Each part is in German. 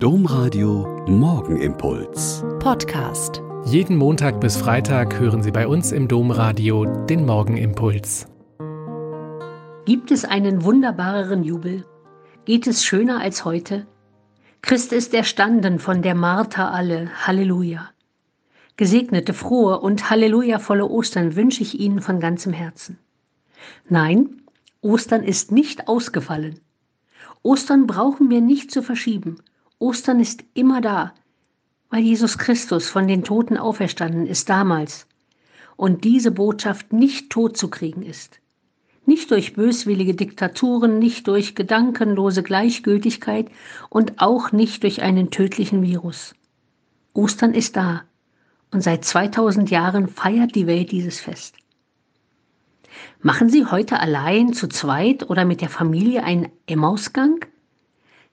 Domradio Morgenimpuls. Podcast. Jeden Montag bis Freitag hören Sie bei uns im Domradio den Morgenimpuls. Gibt es einen wunderbareren Jubel? Geht es schöner als heute? Christ ist erstanden von der Martha alle. Halleluja. Gesegnete, frohe und hallelujavolle Ostern wünsche ich Ihnen von ganzem Herzen. Nein, Ostern ist nicht ausgefallen. Ostern brauchen wir nicht zu verschieben. Ostern ist immer da, weil Jesus Christus von den Toten auferstanden ist damals und diese Botschaft nicht tot zu kriegen ist. Nicht durch böswillige Diktaturen, nicht durch gedankenlose Gleichgültigkeit und auch nicht durch einen tödlichen Virus. Ostern ist da und seit 2000 Jahren feiert die Welt dieses Fest. Machen Sie heute allein, zu zweit oder mit der Familie einen Emmausgang?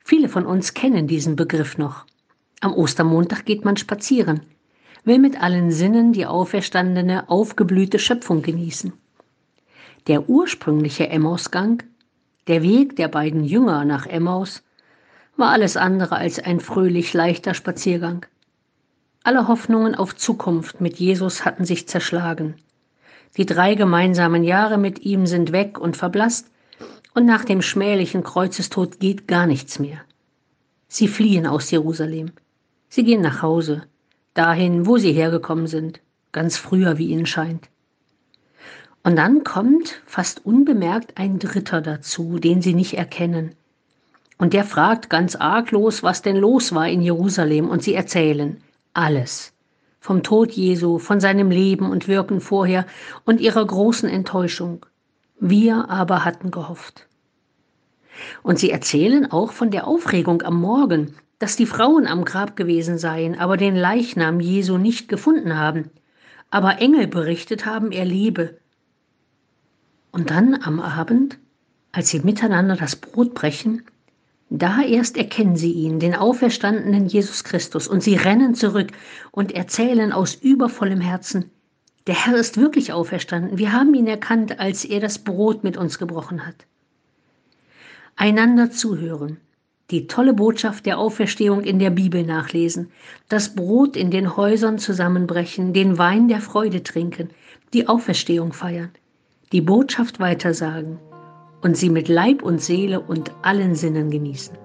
Viele von uns kennen diesen Begriff noch. Am Ostermontag geht man spazieren, will mit allen Sinnen die auferstandene, aufgeblühte Schöpfung genießen. Der ursprüngliche Emmausgang, der Weg der beiden Jünger nach Emmaus, war alles andere als ein fröhlich leichter Spaziergang. Alle Hoffnungen auf Zukunft mit Jesus hatten sich zerschlagen. Die drei gemeinsamen Jahre mit ihm sind weg und verblasst, und nach dem schmählichen Kreuzestod geht gar nichts mehr. Sie fliehen aus Jerusalem. Sie gehen nach Hause, dahin, wo sie hergekommen sind, ganz früher, wie ihnen scheint. Und dann kommt fast unbemerkt ein Dritter dazu, den sie nicht erkennen. Und der fragt ganz arglos, was denn los war in Jerusalem, und sie erzählen alles. Vom Tod Jesu, von seinem Leben und Wirken vorher und ihrer großen Enttäuschung. Wir aber hatten gehofft. Und sie erzählen auch von der Aufregung am Morgen, dass die Frauen am Grab gewesen seien, aber den Leichnam Jesu nicht gefunden haben, aber Engel berichtet haben, er lebe. Und dann am Abend, als sie miteinander das Brot brechen, da erst erkennen sie ihn, den auferstandenen Jesus Christus, und sie rennen zurück und erzählen aus übervollem Herzen, der Herr ist wirklich auferstanden. Wir haben ihn erkannt, als er das Brot mit uns gebrochen hat. Einander zuhören, die tolle Botschaft der Auferstehung in der Bibel nachlesen, das Brot in den Häusern zusammenbrechen, den Wein der Freude trinken, die Auferstehung feiern, die Botschaft weitersagen und sie mit Leib und Seele und allen Sinnen genießen.